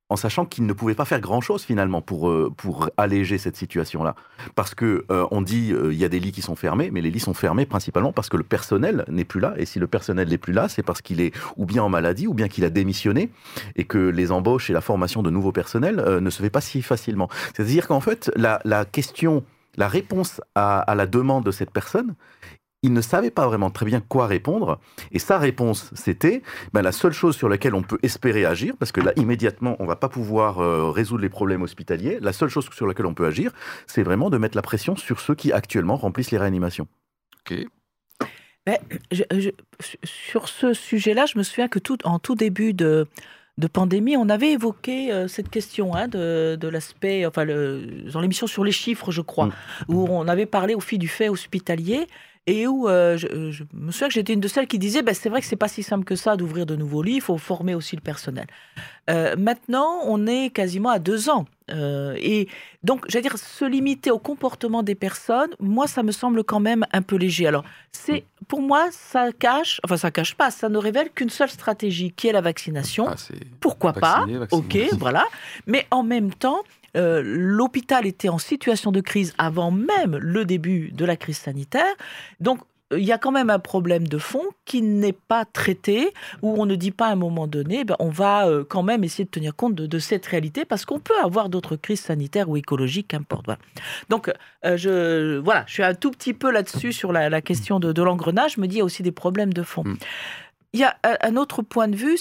en sachant qu'il ne pouvait pas faire grand-chose finalement pour, euh, pour alléger cette situation-là. Parce que euh, on dit euh, il y a des lits qui sont fermés, mais les lits sont fermés principalement parce que le personnel n'est plus là. Et si le personnel n'est plus là, c'est parce qu'il est ou bien en maladie, ou bien qu'il a démissionné, et que les embauches et la formation de nouveaux personnels ne se fait pas si facilement. C'est-à-dire qu'en fait, la, la question la réponse à, à, la demande de cette personne il ne savait pas vraiment très bien quoi répondre. Et sa réponse, c'était ben, la seule chose sur laquelle on peut espérer agir, parce que là, immédiatement, on va pas pouvoir euh, résoudre les problèmes hospitaliers. La seule chose sur laquelle on peut agir, c'est vraiment de mettre la pression sur ceux qui actuellement remplissent les réanimations. Ok. sur ce sujet-là, je me souviens que tout, en tout début de, de pandémie, on avait évoqué euh, cette question hein, de, l'aspect, enfin, le, dans l'émission sur les chiffres, je crois, mm. où on avait parlé au fil du fait hospitalier et où euh, je, me souviens que j'étais une de celles qui disait ben, c'est vrai que c'est pas si simple que ça d'ouvrir de nouveaux lits, il faut former aussi le personnel. Euh, maintenant, on est quasiment à deux ans. Euh, et donc, j'allais dire, se limiter au comportement des personnes, moi, ça me semble quand même un peu léger. Alors, c'est pour moi, ça cache, enfin, ça cache pas, ça ne révèle qu'une seule stratégie, qui est la vaccination. Ah, Pourquoi pas? Ok, voilà. Mais en même temps, euh, l'hôpital était en situation de crise avant même le début de la crise sanitaire. Donc, il y a quand même un problème de fond qui n'est pas traité, où on ne dit pas à un moment donné, ben, on va euh, quand même essayer de tenir compte de, cette réalité, parce qu'on peut avoir d'autres crises sanitaires ou écologiques, qu'importe. Donc, euh, je, voilà, je suis un tout petit peu là-dessus sur la, question de, l'engrenage. Je me dis, il y a aussi des problèmes de fond. Mm. Il y a un autre point de vue.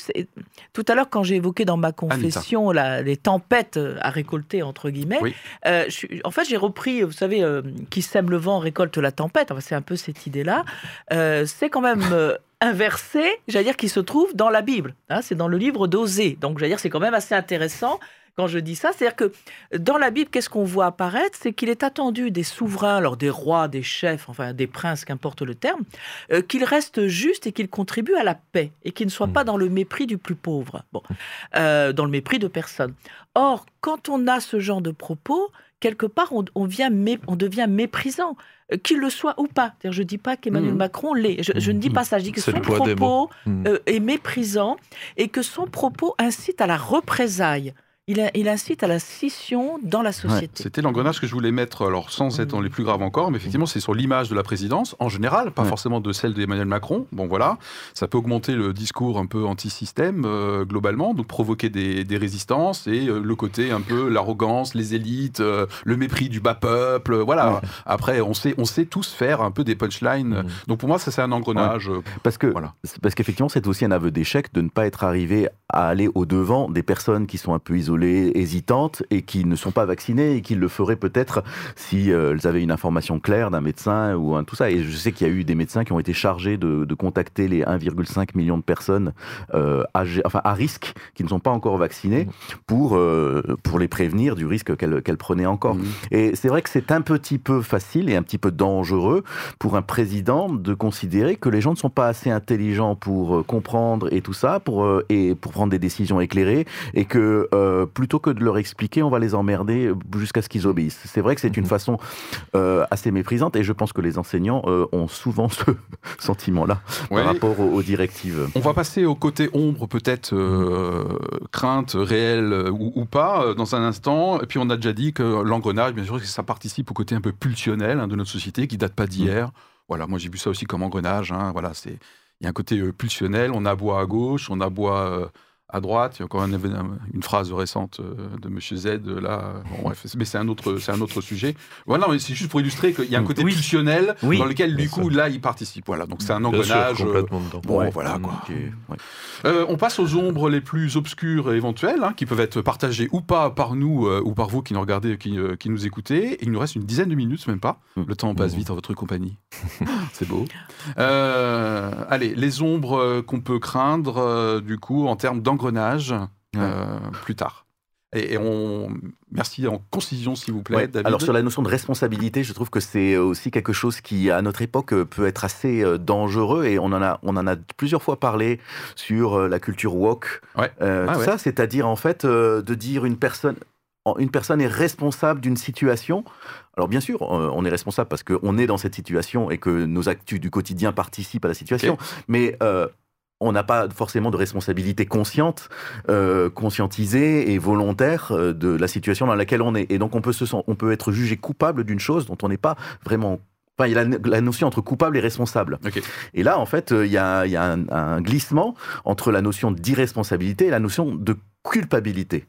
Tout à l'heure, quand j'ai évoqué dans ma confession les tempêtes euh, à récolter, entre guillemets, euh, en fait, j'ai repris, vous savez, euh, qui sème le vent récolte la tempête. Enfin, c'est un peu cette idée-là. c'est quand même un verset, j'allais dire, qui se trouve dans la Bible. Hein, c'est dans le livre d'Osée. Donc, j'allais dire, c'est quand même assez intéressant quand je dis ça. C'est-à-dire que dans la Bible, qu'est-ce qu'on voit apparaître? C'est qu'il est attendu des souverains, alors des rois, des chefs, enfin des princes, qu'importe le terme, euh, qu'ils restent justes et qu'ils contribuent à la paix et qu'ils ne soient pas hmm. dans le mépris du plus pauvre, bon, euh, dans le mépris de personne. Or, quand on a ce genre de propos, quelque part, on, vient on devient méprisant euh, qu'il le soit ou pas. Je ne dis pas qu'Emmanuel hmm. Macron l'est. Je, ne dis pas ça. Je dis que son propos hmm. est méprisant et que son propos incite à la représaille il, il, incite à la scission dans la société. C'était l'engrenage que je voulais mettre, alors sans être dans les plus graves encore, mais effectivement, c'est sur l'image de la présidence en général, pas forcément de celle d'Emmanuel Macron. Bon, voilà, ça peut augmenter le discours un peu anti-système euh, globalement, donc provoquer des, des résistances et euh, le côté un peu l'arrogance, les élites, euh, le mépris du bas peuple. Voilà. Après, on sait, on sait tous faire un peu des punchlines. Mmh. Donc pour moi, ça c'est un engrenage. Parce que, voilà. parce qu'effectivement, c'est aussi un aveu d'échec de ne pas être arrivé à aller au devant des personnes qui sont un peu isolées hésitantes et qui ne sont pas vaccinées et qui le feraient peut-être si euh, elles avaient une information claire d'un médecin ou un tout ça. Et je sais qu'il y a eu des médecins qui ont été chargés de, contacter les 1,5 million de personnes euh, enfin, à risque qui ne sont pas encore vaccinées pour, euh, pour les prévenir du risque qu'elles prenaient encore. Mmh. Et c'est vrai que c'est un petit peu facile et un petit peu dangereux pour un président de considérer que les gens ne sont pas assez intelligents pour comprendre et tout ça, pour, et pour prendre des décisions éclairées, et que plutôt que de leur expliquer, on va les emmerder jusqu'à ce qu'ils obéissent. C'est vrai que c'est une mhm. façon euh, assez méprisante et je pense que les enseignants euh, ont souvent ce [laughs] sentiment-là par rapport aux, directives. On va passer au côté ombre, peut-être euh, crainte réelle ou, pas, dans un instant. Et puis on a déjà dit que l'engrenage, bien sûr, ça participe au côté un peu pulsionnel hein, de notre société qui date pas d'hier. Mhm. Voilà, moi j'ai vu ça aussi comme engrenage. Hein, voilà, c'est il y a un côté pulsionnel. On aboie à gauche, on aboie à droite. Il y a encore une phrase récente euh, de M. Z là. mais c'est un autre, c'est un autre sujet. Voilà, mais c'est juste pour illustrer qu'il y a un côté pulsionnel dans lequel du coup là il participe. Voilà, donc c'est un engrenage. Euh, bon, voilà quoi. Euh, on passe aux ombres les plus obscures et éventuelles, hein, qui peuvent être partagées ou pas par nous ou par vous qui nous regardez, qui, qui nous écoutez. il nous reste une dizaine de minutes, même pas. Hum. Le temps passe hum. vite en votre compagnie. [laughs] c'est beau. allez, les ombres qu'on peut craindre du coup en termes d'engrenage engrenage euh, plus tard. Et, on merci en concision s'il vous plaît. David. Alors sur la notion de responsabilité, je trouve que c'est aussi quelque chose qui à notre époque peut être assez euh, dangereux et on en a on en a plusieurs fois parlé sur euh, la culture woke. Ouais. Ah ça, c'est-à-dire en fait de dire une personne une personne est responsable d'une situation. Alors bien sûr, on est responsable parce qu'on est dans cette situation et que nos actus du quotidien participent à la situation, mais on n'a pas forcément de responsabilité consciente, euh, conscientisée et volontaire euh, de la situation dans laquelle on est. Et donc on peut, se, on peut être jugé coupable d'une chose dont on n'est pas vraiment Enfin, il y a la, notion entre coupable et responsable. Et là, en fait, euh, il y a, un, glissement entre la notion d'irresponsabilité et la notion de culpabilité.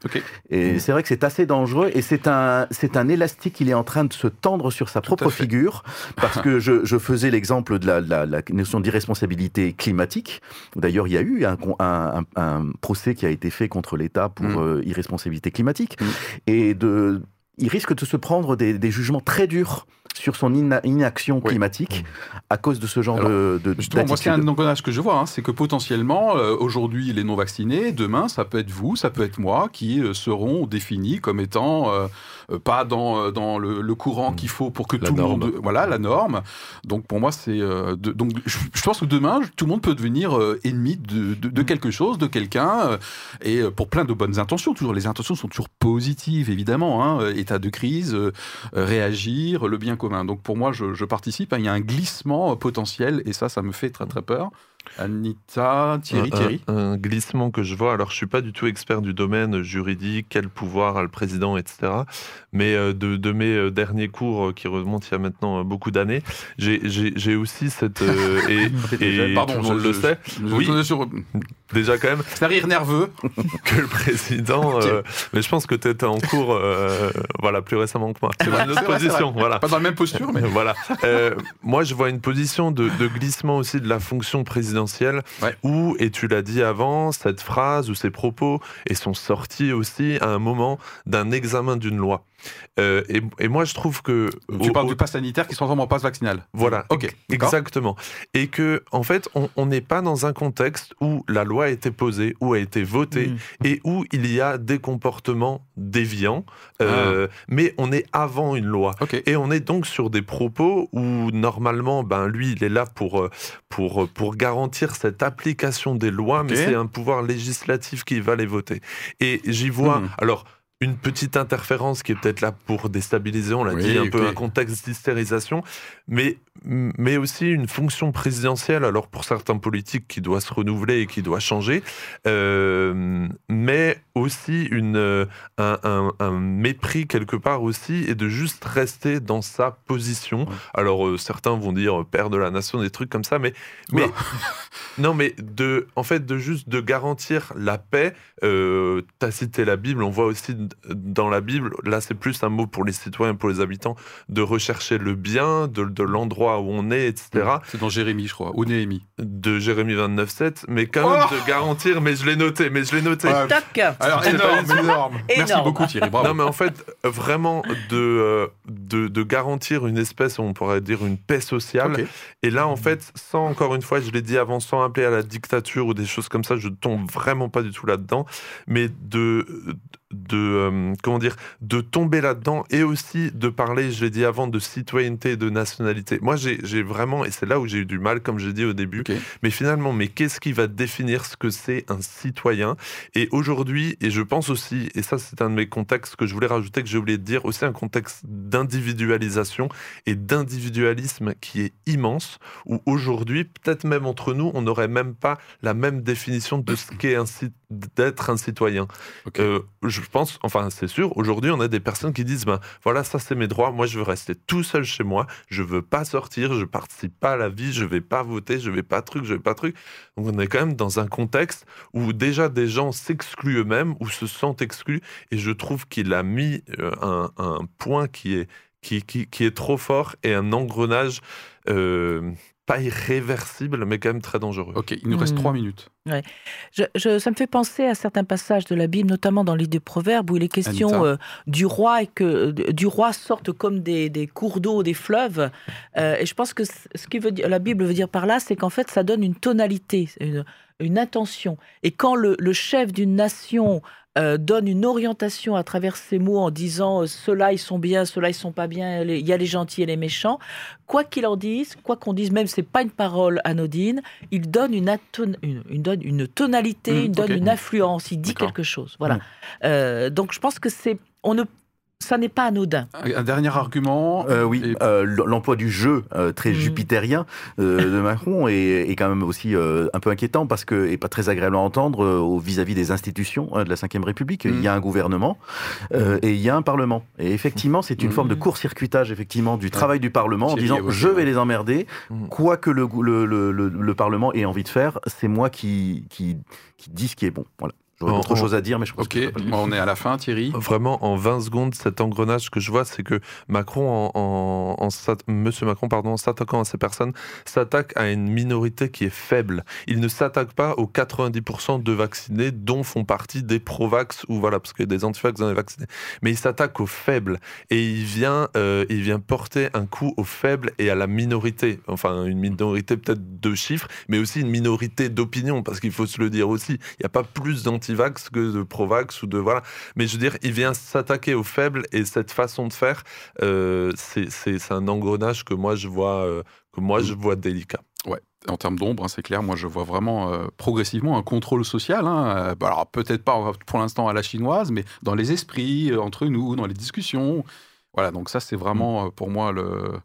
Et mmh. c'est vrai que c'est assez dangereux et c'est un, c'est un élastique qui est en train de se tendre sur sa propre figure parce que [laughs] je, je faisais l'exemple de la, la, notion d'irresponsabilité climatique. D'ailleurs, il y a eu un, un, un, procès qui a été fait contre l'État pour mmh. euh, irresponsabilité climatique mmh. et de, il risque de se prendre des, des jugements très durs sur son inaction climatique à cause de ce genre de, de Justement, moi, c'est un engrenage que je vois, hein, c'est que potentiellement, euh, aujourd'hui, les non-vaccinés, demain, ça peut être vous, ça peut être moi, qui euh, seront définis comme étant euh, pas dans, dans le, courant mm. qu'il faut pour que tout le monde... Voilà, la norme. Donc, pour moi, c'est... donc, je, pense que demain, tout le monde peut devenir ennemi de, de, mm. quelque chose, de quelqu'un, et pour plein de bonnes intentions. Toujours, les intentions sont toujours positives, évidemment. Hein, état de crise, réagir, le bien commun. Donc pour moi, je, participe. Hein. Il y a un glissement potentiel et ça, ça me fait très très peur. Anita, Thierry, Thierry un, glissement que je vois, alors je suis pas du tout expert du domaine juridique, quel pouvoir a le président, etc. Mais euh, de, de, mes euh, derniers cours euh, qui remontent il y a maintenant beaucoup d'années, j'ai aussi cette... et, [laughs] et Pardon, tout le monde le sait. oui, sur... déjà quand même... C'est un rire nerveux. [laughs] que le président... mais je pense que tu étais en cours voilà, plus récemment que moi. C'est une autre position. Voilà. Pas dans la même posture, mais... [laughs] voilà. moi, je vois une position de, de glissement aussi de la fonction présidentielle où, et tu l'as dit avant, cette phrase ou ces propos et sont sortis aussi à un moment d'un examen d'une loi. Euh, et, moi, je trouve que. Tu parles du pass sanitaire qui se transforme en pass vaccinal. Voilà. Ok. Exactement. Et que, en fait, on n'est pas dans un contexte où la loi a été posée, où a été votée, mm. et où il y a des comportements déviants. Euh, ah. Mais on est avant une loi. Et on est donc sur des propos où, normalement, ben, lui, il est là pour, euh, pour, pour garantir cette application des lois, mais c'est un pouvoir législatif qui va les voter. Et j'y vois. Mm. Alors, une petite interférence qui est peut-être là pour déstabiliser, on l'a Oui, dit, un peu un contexte d'hystérisation, mais, mais aussi une fonction présidentielle, alors pour certains politiques qui doit se renouveler et qui doit changer, euh, mais aussi une, euh, un, un- un mépris quelque part aussi, et de juste rester dans sa position. Alors euh, certains vont dire père de la nation, des trucs comme ça, mais, mais Oula. [laughs] non, mais de, en fait, de juste de garantir la paix. Euh, T'as cité la Bible, on voit aussi dans la Bible, là c'est plus un mot pour les citoyens, pour les habitants, de rechercher le bien de, de l'endroit où on est, etc. C'est dans Jérémie, je crois, ou Néhémie. De Jérémie 29.7, mais quand même Oh de garantir, mais je l'ai noté, mais je l'ai noté. Ouais. Toc Alors, C'est énorme, pas- énorme. Merci Énorme. beaucoup, Thierry. Bravo. Non, mais en fait, vraiment de, euh, de, de garantir une espèce, on pourrait dire une paix sociale. Et là, en fait, sans, encore une fois, je l'ai dit avant, sans appeler à la dictature ou des choses comme ça, je tombe vraiment pas du tout là-dedans, mais de, de euh, comment dire, de tomber là-dedans et aussi de parler, je l'ai dit avant, de citoyenneté et de nationalité. Moi, j'ai vraiment, et c'est là où j'ai eu du mal, comme j'ai dit au début, mais finalement, mais qu'est-ce qui va définir ce que c'est un citoyen? Et aujourd'hui, et je pense aussi, et ça c'est un de mes contextes que je voulais rajouter, que j'ai oublié de dire, aussi un contexte d'individualisation et d'individualisme qui est immense, où aujourd'hui, peut-être même entre nous, on n'aurait même pas la même définition de ce qu'est un ci- d'être un citoyen. Euh, je pense, enfin c'est sûr, aujourd'hui on a des personnes qui disent, ben voilà, ça c'est mes droits, moi je veux rester tout seul chez moi, je veux pas sortir, je participe pas à la vie, je vais pas voter, je vais pas truc, je vais pas truc. Donc on est quand même dans un contexte où déjà des gens s'excluent eux-mêmes ou se sentent exclus, et je trouve qu'il a mis euh, un, un point qui est, qui, qui, qui est trop fort et un engrenage euh, pas irréversible, mais quand même très dangereux. Ok, il nous reste Hmm. trois minutes. Je- je- ça me fait penser à certains passages de la Bible, notamment dans l'île des Proverbes, où il est question euh, du roi et que euh, du roi sortent comme des, des cours d'eau, des fleuves. Euh, et je pense que ce que veut dire, la Bible veut dire par là, c'est qu'en fait, ça donne une tonalité, une, une intention. Et quand le, le chef d'une nation euh, donne une orientation à travers ses mots en disant euh, ceux-là ils sont bien, ceux-là ils sont pas bien, il y a les gentils et les méchants, quoi qu'il en dise, quoi qu'on dise, même c'est pas une parole anodine, il donne une, aton- une, une- donne une tonalité, Mm, il donne une influence, il dit quelque chose. Voilà. Mm. Euh, donc je pense que c'est, on ne, ça n'est pas anodin. Un dernier argument. Euh, oui, Et- euh, l'emploi du jeu euh, très Mhm. jupitérien euh, de Macron est, est quand même aussi euh, un peu inquiétant parce que et pas très agréable à entendre euh, au- vis-à-vis des institutions euh, de la Ve République. Il y a un gouvernement euh, et il y a un parlement. Et effectivement, c'est une forme de court-circuitage effectivement du travail du Parlement en disant je vais les emmerder, quoi que le, gou- le, le, le- le Parlement ait envie de faire, c'est moi qui, qui, qui dis ce qui est bon. Voilà. J'aurais En- en- choses à dire, mais je pense Ok, que on est à la fin, Thierry. Vraiment, en 20 secondes, cet engrenage que je vois, c'est que Macron, en, en- en s'att- Monsieur Macron, pardon, en s'attaquant à ces personnes, s'attaque à une minorité qui est faible. Il ne s'attaque pas aux 90% de vaccinés, dont font partie des pro-vax ou voilà, parce qu'il y a des anti-vax dans les vaccinés. Mais il s'attaque aux faibles et il vient, euh, il vient porter un coup aux faibles et à la minorité. Enfin, une minorité peut-être de chiffres, mais aussi une minorité d'opinion, parce qu'il faut se le dire aussi. Il n'y a pas plus d'anti-vax que de pro-vax ou de voilà. Mais je veux dire, il vient s'attaquer aux faibles et cette façon de faire, euh, c'est un engrenage que moi je vois, euh, que moi je vois délicat. En termes d'ombre, hein, c'est clair, moi je vois vraiment euh, progressivement un contrôle social. hein, alors peut-être pas pour l'instant à la chinoise, mais dans les esprits, entre nous, dans les discussions. Voilà, donc ça c'est vraiment pour moi le,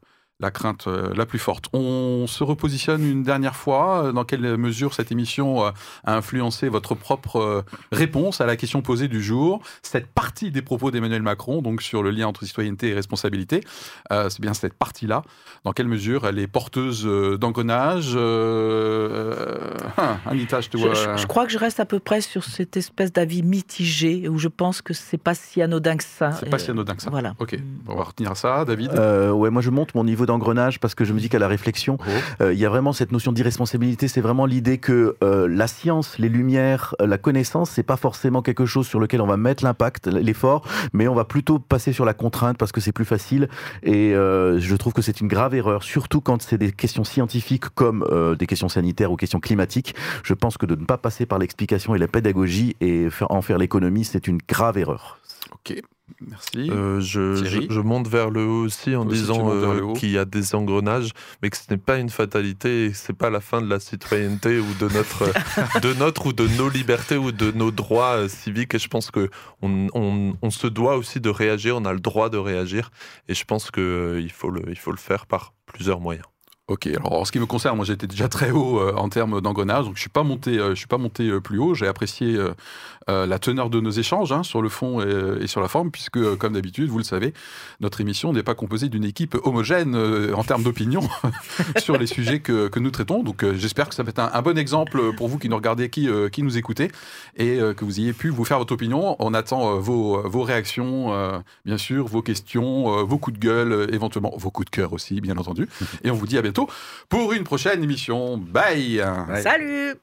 la crainte euh, la plus forte. On se repositionne une dernière fois. euh, Dans quelle mesure cette émission euh, a influencé votre propre euh, réponse à la question posée du jour? Cette partie des propos d'Emmanuel Macron, donc sur le lien entre citoyenneté et responsabilité, euh, c'est bien cette partie-là. Dans quelle mesure elle est porteuse euh, d'engrenage euh, ah, Anita, je te Je, vois. je- je crois que je reste à peu près sur cette espèce d'avis mitigé où je pense que c'est pas si anodin que ça. C'est pas si anodin que ça. Voilà. Ok, on va retenir ça, David. Euh, ouais, moi je monte mon niveau d'engrenage parce que je me dis qu'à la réflexion, Oh. Euh, il y a vraiment cette notion d'irresponsabilité. C'est vraiment l'idée que euh, la science, les lumières, euh, la connaissance, c'est pas forcément quelque chose sur lequel on va mettre l'impact, l'effort, mais on va plutôt passer sur la contrainte parce que c'est plus facile. Et euh, je trouve que c'est une grave erreur, surtout quand c'est des questions scientifiques comme des questions sanitaires ou questions climatiques. Je pense que de ne pas passer par l'explication et la pédagogie et en faire l'économie, c'est une grave erreur. Ok, Merci. Euh, je, Thierry je, je monte vers le haut aussi en disant euh, qu'il y a des engrenages, mais que ce n'est pas une fatalité, c'est pas la fin de la citoyenneté ou de notre, [laughs] de notre ou de nos libertés ou de nos droits euh, civiques. Et je pense que on, on- on se doit aussi de réagir, on a le droit de réagir, et je pense que euh, il faut le, il faut le faire par plusieurs moyens. Ok, alors en ce qui me concerne, moi j'étais déjà très haut euh, en termes d'engrenage, donc je suis pas monté, euh, je suis pas monté euh, plus haut. J'ai apprécié la teneur de nos échanges hein, sur le fond et, sur la forme, puisque comme d'habitude, vous le savez, notre émission n'est pas composée d'une équipe homogène en termes d'opinion [laughs] sur les sujets que, que nous traitons. Donc j'espère que ça va être un, un bon exemple pour vous qui nous regardez, qui, qui nous écoutez, et que vous ayez pu vous faire votre opinion. On attend vos, vos réactions, bien sûr, vos questions, vos coups de gueule, éventuellement vos coups de cœur aussi, bien entendu. Et on vous dit à bientôt pour une prochaine émission. Bye Salut